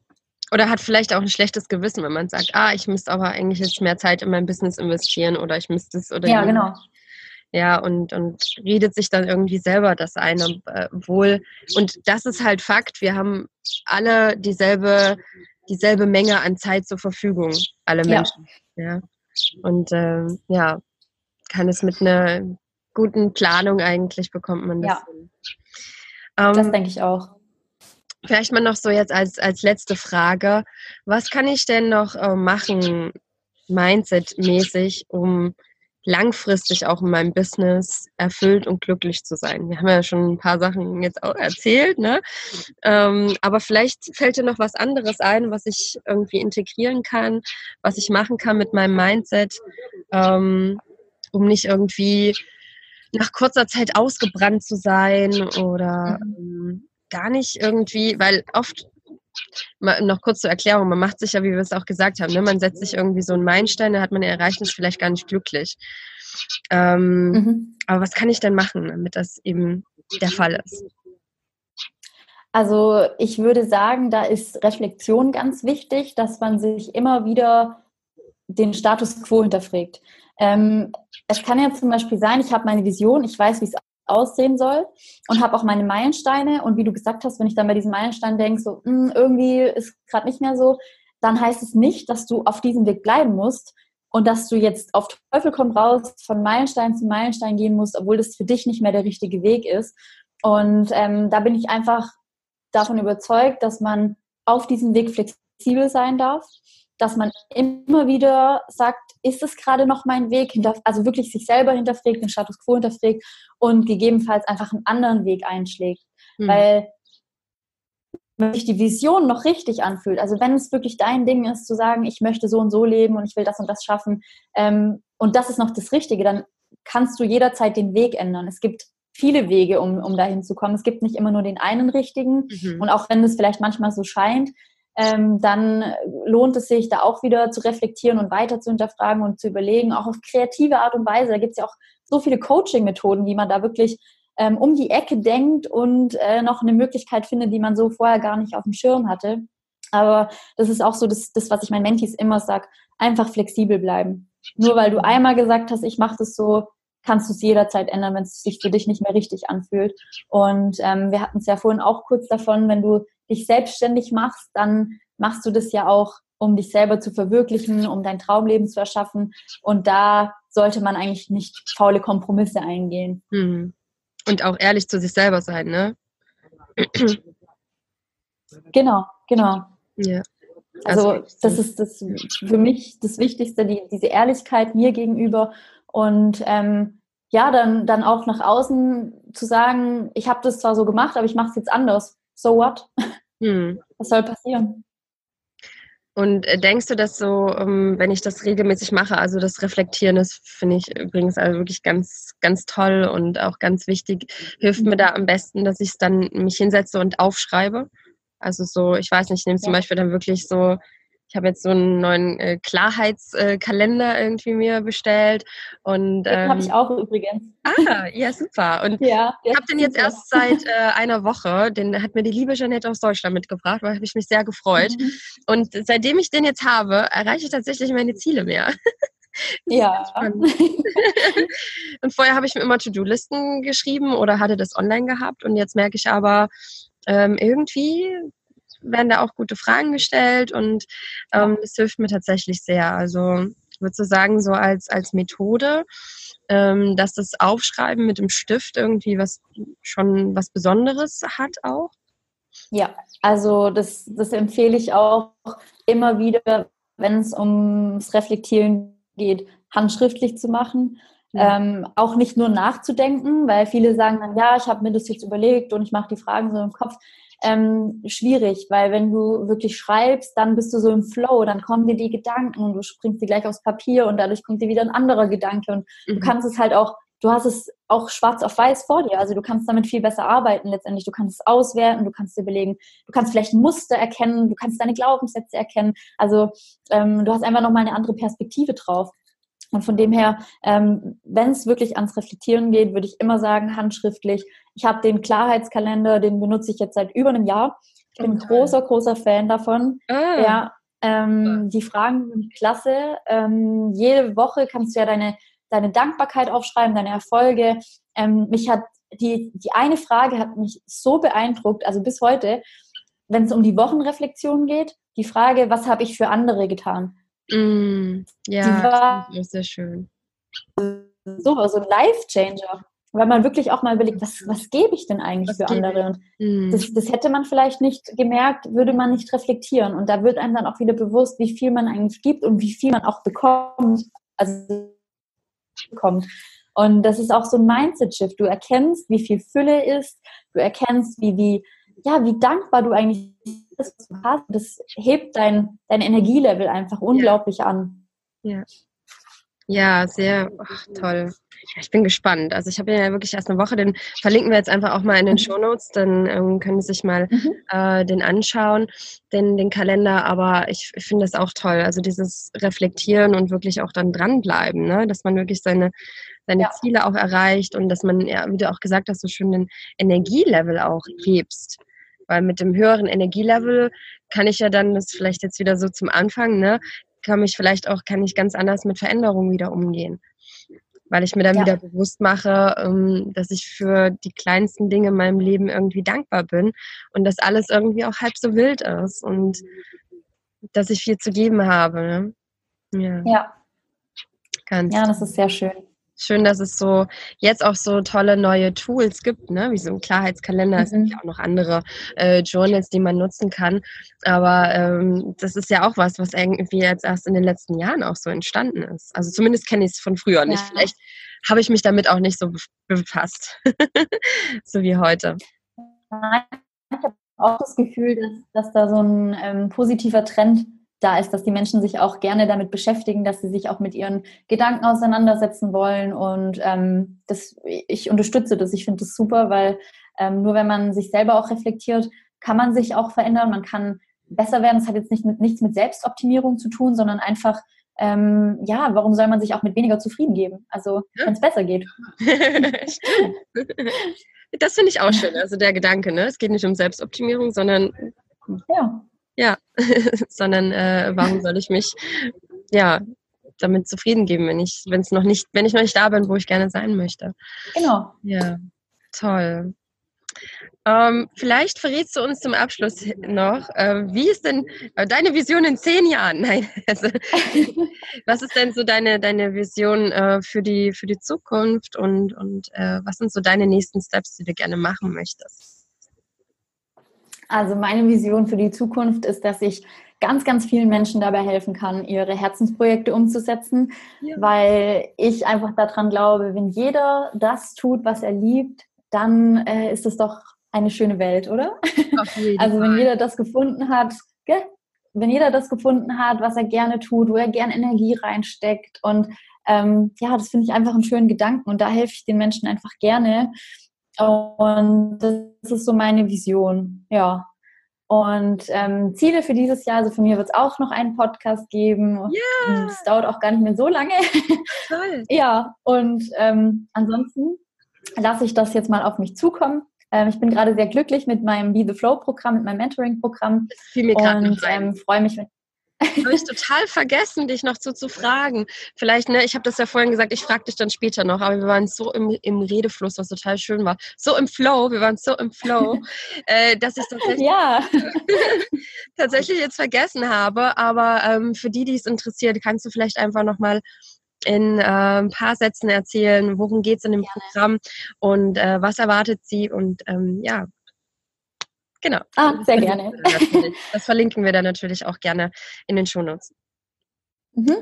Oder hat vielleicht auch ein schlechtes Gewissen, wenn man sagt, ah, ich müsste aber eigentlich jetzt mehr Zeit in mein Business investieren oder ich müsste es oder ja, genau. Ja, und, und redet sich dann irgendwie selber das eine äh, wohl. Und das ist halt Fakt. Wir haben alle dieselbe, dieselbe Menge an Zeit zur Verfügung, alle Menschen. Ja. ja. Und äh, ja, kann es mit einer guten Planung eigentlich bekommt man das ja. hin. Ähm, das denke ich auch. Vielleicht mal noch so jetzt als, als letzte Frage. Was kann ich denn noch äh, machen, Mindset-mäßig, um langfristig auch in meinem Business erfüllt und glücklich zu sein. Wir haben ja schon ein paar Sachen jetzt auch erzählt, ne? Ähm, aber vielleicht fällt dir noch was anderes ein, was ich irgendwie integrieren kann, was ich machen kann mit meinem Mindset, ähm, um nicht irgendwie nach kurzer Zeit ausgebrannt zu sein oder mhm. ähm, gar nicht irgendwie, weil oft noch kurz zur Erklärung, man macht sich ja, wie wir es auch gesagt haben, ne? man setzt sich irgendwie so einen Meilenstein, da hat man erreicht, ist vielleicht gar nicht glücklich. Ähm, mhm. Aber was kann ich denn machen, damit das eben der Fall ist? Also ich würde sagen, da ist Reflexion ganz wichtig, dass man sich immer wieder den Status quo hinterfragt. Ähm, es kann ja zum Beispiel sein, ich habe meine Vision, ich weiß, wie es aussehen soll und habe auch meine Meilensteine. Und wie du gesagt hast, wenn ich dann bei diesen Meilensteinen denke, so mh, hm, irgendwie ist gerade nicht mehr so, dann heißt es nicht, dass du auf diesem Weg bleiben musst und dass du jetzt auf Teufel komm raus von Meilenstein zu Meilenstein gehen musst, obwohl das für dich nicht mehr der richtige Weg ist. Und ähm, da bin ich einfach davon überzeugt, dass man auf diesem Weg flexibel sein darf, dass man immer wieder sagt, ist es gerade noch mein Weg, also wirklich sich selber hinterfragt, den Status quo hinterfragt und gegebenenfalls einfach einen anderen Weg einschlägt. Mhm. Weil wenn sich die Vision noch richtig anfühlt, also wenn es wirklich dein Ding ist, zu sagen, ich möchte so und so leben und ich will das und das schaffen ähm, und das ist noch das Richtige, dann kannst du jederzeit den Weg ändern. Es gibt viele Wege, um, um dahin zu kommen. Es gibt nicht immer nur den einen richtigen. Mhm. Und auch wenn es vielleicht manchmal so scheint, ähm, dann lohnt es sich, da auch wieder zu reflektieren und weiter zu hinterfragen und zu überlegen, auch auf kreative Art und Weise. Da gibt es ja auch so viele Coaching-Methoden, wie man da wirklich ähm, um die Ecke denkt und äh, noch eine Möglichkeit findet, die man so vorher gar nicht auf dem Schirm hatte. Aber das ist auch so das, das was ich meinen Mentis immer sage, einfach flexibel bleiben. Nur weil du einmal gesagt hast, ich mache das so, kannst du es jederzeit ändern, wenn es sich für dich nicht mehr richtig anfühlt. Und ähm, wir hatten es ja vorhin auch kurz davon, wenn du dich selbstständig machst, dann machst du das ja auch, um dich selber zu verwirklichen, um dein Traumleben zu erschaffen. Und da sollte man eigentlich nicht faule Kompromisse eingehen. Mhm. Und auch ehrlich zu sich selber sein, ne? Genau, genau. Ja. Also, also das ist das für mich das Wichtigste, die, diese Ehrlichkeit mir gegenüber und ähm, ja, dann, dann auch nach außen zu sagen, ich habe das zwar so gemacht, aber ich mache es jetzt anders. So what? Hm. Was soll passieren? Und äh, denkst du, dass so, ähm, wenn ich das regelmäßig mache, also das Reflektieren ist, finde ich übrigens also wirklich ganz, ganz toll und auch ganz wichtig, hilft mir da am besten, dass ich es dann mich hinsetze und aufschreibe? Also so, ich weiß nicht, ich nehme zum. Beispiel dann wirklich so ich habe jetzt so einen neuen äh, Klarheitskalender äh, irgendwie mir bestellt. Und, ähm, den habe ich auch übrigens. Ah, ja, super. Und ja, ich habe den jetzt super. erst seit äh, einer Woche. Den hat mir die liebe Jeanette aus Deutschland mitgebracht, weil habe ich mich sehr gefreut. Mhm. Und seitdem ich den jetzt habe, erreiche ich tatsächlich meine Ziele mehr. ja. und vorher habe ich mir immer To-Do-Listen geschrieben oder hatte das online gehabt. Und jetzt merke ich aber, ähm, irgendwie werden da auch gute Fragen gestellt und ähm, das hilft mir tatsächlich sehr. Also ich würde so sagen, so als, als Methode, ähm, dass das Aufschreiben mit dem Stift irgendwie was schon was Besonderes hat auch. Ja, also das, das empfehle ich auch immer wieder, wenn es ums Reflektieren geht, handschriftlich zu machen. Ja. Ähm, auch nicht nur nachzudenken, weil viele sagen dann, ja, ich habe mir das jetzt überlegt und ich mache die Fragen so im Kopf ähm, schwierig, weil wenn du wirklich schreibst, dann bist du so im Flow, dann kommen dir die Gedanken und du springst die gleich aufs Papier und dadurch kommt dir wieder ein anderer Gedanke und mhm. du kannst es halt auch, du hast es auch schwarz auf weiß vor dir, also du kannst damit viel besser arbeiten letztendlich, du kannst es auswerten, du kannst dir überlegen, du kannst vielleicht Muster erkennen, du kannst deine Glaubenssätze erkennen, also ähm, du hast einfach nochmal eine andere Perspektive drauf. Und von dem her, ähm, wenn es wirklich ans Reflektieren geht, würde ich immer sagen, handschriftlich. Ich habe den Klarheitskalender, den benutze ich jetzt seit über einem Jahr. Ich bin ein großer, großer Fan davon. Ah. Ja, ähm, die Fragen sind klasse. Ähm, jede Woche kannst du ja deine, deine Dankbarkeit aufschreiben, deine Erfolge. Ähm, mich hat die, die eine Frage hat mich so beeindruckt, also bis heute, wenn es um die Wochenreflexion geht, die Frage, was habe ich für andere getan? Mm, ja, war, das ist sehr schön. So, so ein Life-Changer. Weil man wirklich auch mal überlegt, was, was gebe ich denn eigentlich was für andere? Und mm. das, das hätte man vielleicht nicht gemerkt, würde man nicht reflektieren. Und da wird einem dann auch wieder bewusst, wie viel man eigentlich gibt und wie viel man auch bekommt. Also bekommt. Und das ist auch so ein Mindset-Shift. Du erkennst, wie viel Fülle ist, du erkennst, wie, wie, ja, wie dankbar du eigentlich bist, was du hast. Das hebt dein, dein Energielevel einfach unglaublich ja. an. Ja. Ja, sehr ach, toll. Ich bin gespannt. Also ich habe ja wirklich erst eine Woche, den verlinken wir jetzt einfach auch mal in den mhm. Show Notes, dann ähm, können Sie sich mal mhm. äh, den anschauen, den, den Kalender. Aber ich, ich finde das auch toll. Also dieses Reflektieren und wirklich auch dann dranbleiben, ne? dass man wirklich seine, seine ja. Ziele auch erreicht und dass man, ja, wie du auch gesagt hast, so schön den Energielevel auch hebst. Weil mit dem höheren Energielevel kann ich ja dann, das vielleicht jetzt wieder so zum Anfang, ne, kann mich vielleicht auch, kann ich ganz anders mit Veränderungen wieder umgehen. Weil ich mir dann ja. wieder bewusst mache, ähm, dass ich für die kleinsten Dinge in meinem Leben irgendwie dankbar bin und dass alles irgendwie auch halb so wild ist. Und dass ich viel zu geben habe. Ne? Ja. ja. Ganz ja, das ist sehr schön schön, dass es so jetzt auch so tolle neue Tools gibt, ne? wie so ein Klarheitskalender. Mhm. Es gibt ja auch noch andere äh, Journals, die man nutzen kann. Aber ähm, das ist ja auch was, was irgendwie jetzt erst in den letzten Jahren auch so entstanden ist. Also zumindest kenne ich es von früher nicht. Ja. Vielleicht habe ich mich damit auch nicht so befasst, so wie heute. Ich habe auch das Gefühl, dass, dass da so ein ähm, positiver Trend da ist, dass die Menschen sich auch gerne damit beschäftigen, dass sie sich auch mit ihren Gedanken auseinandersetzen wollen. Und ähm, das, ich unterstütze das. Ich finde das super, weil ähm, nur wenn man sich selber auch reflektiert, kann man sich auch verändern. Man kann besser werden. Das hat jetzt nicht mit, nichts mit Selbstoptimierung zu tun, sondern einfach, ähm, ja, warum soll man sich auch mit weniger zufrieden geben? Also, wenn es besser geht. das finde ich auch schön. Also der Gedanke, ne? Es geht nicht um Selbstoptimierung, sondern ja ja, sondern äh, warum soll ich mich ja damit zufrieden geben, wenn ich, wenn es noch nicht, wenn ich noch nicht da bin, wo ich gerne sein möchte. Genau. Ja, toll. Ähm, vielleicht verrätst du uns zum Abschluss noch, äh, wie ist denn äh, deine Vision in zehn Jahren? Nein, also, was ist denn so deine, deine Vision äh, für, die, für die Zukunft und, und äh, was sind so deine nächsten Steps, die du gerne machen möchtest? Also meine Vision für die Zukunft ist, dass ich ganz, ganz vielen Menschen dabei helfen kann, ihre Herzensprojekte umzusetzen, ja. weil ich einfach daran glaube, wenn jeder das tut, was er liebt, dann äh, ist es doch eine schöne Welt, oder? also wenn jeder das gefunden hat, gell? wenn jeder das gefunden hat, was er gerne tut, wo er gerne Energie reinsteckt und ähm, ja, das finde ich einfach einen schönen Gedanken und da helfe ich den Menschen einfach gerne. Und das ist so meine Vision, ja. Und ähm, Ziele für dieses Jahr, also von mir wird es auch noch einen Podcast geben. Ja. Es dauert auch gar nicht mehr so lange. Toll. ja, und ähm, ansonsten lasse ich das jetzt mal auf mich zukommen. Ähm, ich bin gerade sehr glücklich mit meinem Be the Flow Programm, mit meinem Mentoring Programm. Und ähm, freue mich, wenn habe ich total vergessen, dich noch zu, zu fragen. Vielleicht, ne, ich habe das ja vorhin gesagt, ich frage dich dann später noch, aber wir waren so im, im Redefluss, was total schön war. So im Flow, wir waren so im Flow, äh, dass ich tatsächlich, ja. tatsächlich jetzt vergessen habe. Aber ähm, für die, die es interessiert, kannst du vielleicht einfach nochmal in äh, ein paar Sätzen erzählen, worum geht es in dem ja. Programm und äh, was erwartet sie und ähm, ja, Genau. Ah, sehr das gerne. Das verlinken wir dann natürlich auch gerne in den Shownotes. Mhm.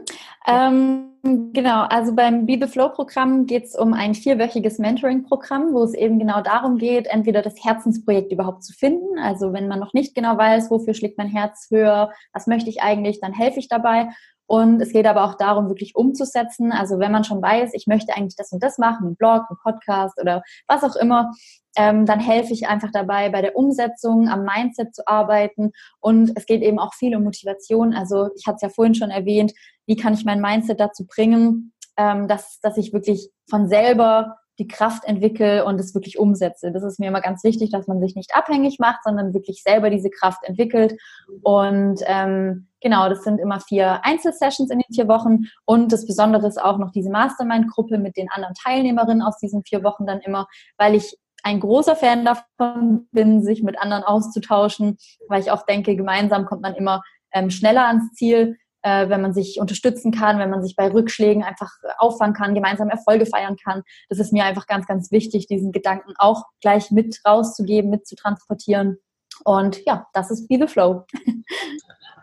Ähm, genau, also beim Bibelflow-Programm geht es um ein vierwöchiges Mentoring-Programm, wo es eben genau darum geht, entweder das Herzensprojekt überhaupt zu finden. Also wenn man noch nicht genau weiß, wofür schlägt mein Herz höher, was möchte ich eigentlich, dann helfe ich dabei. Und es geht aber auch darum, wirklich umzusetzen. Also wenn man schon weiß, ich möchte eigentlich das und das machen, ein Blog, ein Podcast oder was auch immer, ähm, dann helfe ich einfach dabei, bei der Umsetzung, am Mindset zu arbeiten. Und es geht eben auch viel um Motivation. Also ich hatte es ja vorhin schon erwähnt, wie kann ich mein Mindset dazu bringen, ähm, dass, dass ich wirklich von selber die Kraft entwickle und es wirklich umsetze. Das ist mir immer ganz wichtig, dass man sich nicht abhängig macht, sondern wirklich selber diese Kraft entwickelt. Und ähm, genau, das sind immer vier Einzelsessions in den vier Wochen. Und das Besondere ist auch noch diese Mastermind-Gruppe mit den anderen Teilnehmerinnen aus diesen vier Wochen dann immer, weil ich ein großer Fan davon bin, sich mit anderen auszutauschen, weil ich auch denke, gemeinsam kommt man immer ähm, schneller ans Ziel, äh, wenn man sich unterstützen kann, wenn man sich bei Rückschlägen einfach auffangen kann, gemeinsam Erfolge feiern kann. Das ist mir einfach ganz, ganz wichtig, diesen Gedanken auch gleich mit rauszugeben, mit zu transportieren. Und ja, das ist Be the Flow.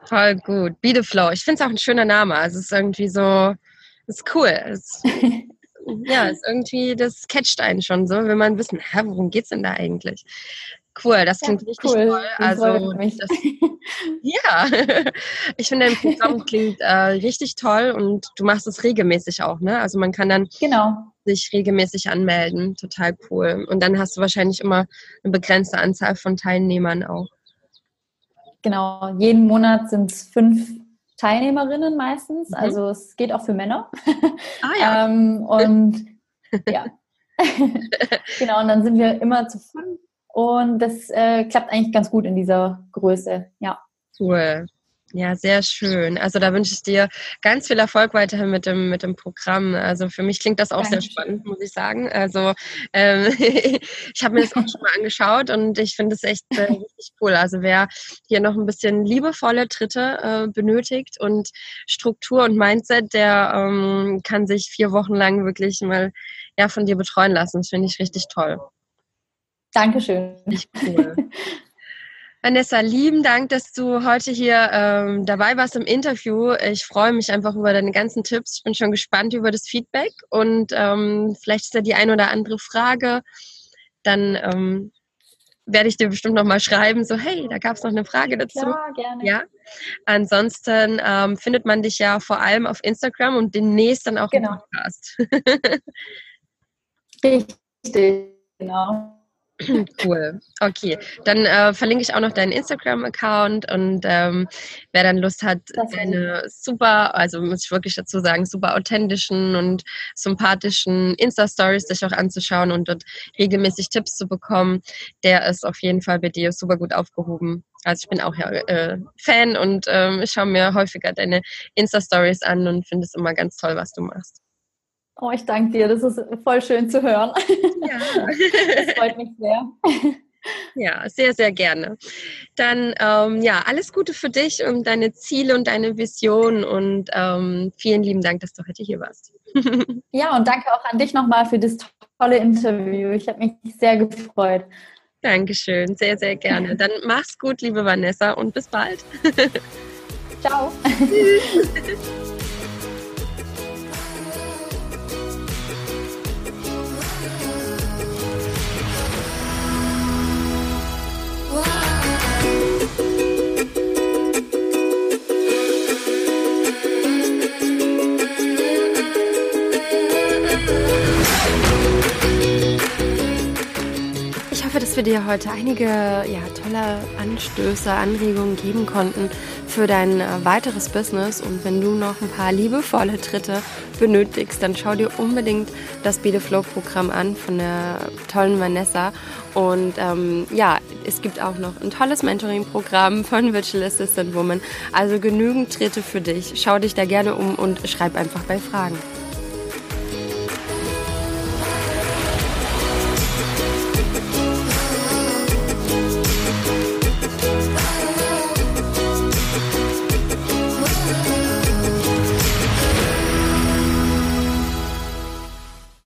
Voll gut. Be the Flow. Ich finde es auch ein schöner Name. Also es ist irgendwie so, es ist cool. Es ja, ist irgendwie, das catcht einen schon so, wenn man wissen, hä, worum geht's denn da eigentlich? Cool, das klingt ja, richtig cool. toll. Also, das, ja, ich finde, dein Programm klingt äh, richtig toll und du machst es regelmäßig auch, ne? Also man kann dann genau. sich regelmäßig anmelden. Total cool. Und dann hast du wahrscheinlich immer eine begrenzte Anzahl von Teilnehmern auch. Genau, jeden Monat sind es fünf Teilnehmerinnen meistens. Mhm. Also es geht auch für Männer. Ah ja. ähm, und ja. genau, und dann sind wir immer zu fünf und das äh, klappt eigentlich ganz gut in dieser Größe, ja. Cool. Ja, sehr schön. Also da wünsche ich dir ganz viel Erfolg weiterhin mit dem, mit dem Programm. Also für mich klingt das auch Dankeschön. sehr spannend, muss ich sagen. Also ähm, ich habe mir das auch schon mal angeschaut und ich finde es echt äh, richtig cool. Also wer hier noch ein bisschen liebevolle Tritte äh, benötigt und Struktur und Mindset, der ähm, kann sich vier Wochen lang wirklich mal ja, von dir betreuen lassen. Das finde ich richtig toll. Dankeschön. Cool. Vanessa, lieben Dank, dass du heute hier ähm, dabei warst im Interview. Ich freue mich einfach über deine ganzen Tipps. Ich bin schon gespannt über das Feedback und ähm, vielleicht ist da die ein oder andere Frage. Dann ähm, werde ich dir bestimmt nochmal schreiben, so hey, da gab es noch eine Frage dazu. Ja, gerne. Ja. Ansonsten ähm, findet man dich ja vor allem auf Instagram und demnächst dann auch genau. im Podcast. Richtig, genau. Cool. Okay, dann äh, verlinke ich auch noch deinen Instagram-Account und ähm, wer dann Lust hat, deine super, also muss ich wirklich dazu sagen, super authentischen und sympathischen Insta-Stories sich auch anzuschauen und dort regelmäßig Tipps zu bekommen, der ist auf jeden Fall bei dir super gut aufgehoben. Also ich bin auch ja äh, Fan und ähm, ich schaue mir häufiger deine Insta-Stories an und finde es immer ganz toll, was du machst. Oh, ich danke dir. Das ist voll schön zu hören. Ja. Das freut mich sehr. Ja, sehr, sehr gerne. Dann ähm, ja, alles Gute für dich und deine Ziele und deine Vision und ähm, vielen lieben Dank, dass du heute hier warst. Ja, und danke auch an dich nochmal für das tolle Interview. Ich habe mich sehr gefreut. Dankeschön, sehr, sehr gerne. Dann mach's gut, liebe Vanessa, und bis bald. Ciao. Wir dir heute einige ja, tolle Anstöße, Anregungen geben konnten für dein äh, weiteres Business. Und wenn du noch ein paar liebevolle Tritte benötigst, dann schau dir unbedingt das Be the Flow Programm an von der tollen Vanessa. Und ähm, ja, es gibt auch noch ein tolles Mentoring-Programm von Virtual Assistant Woman. Also genügend Tritte für dich. Schau dich da gerne um und schreib einfach bei Fragen.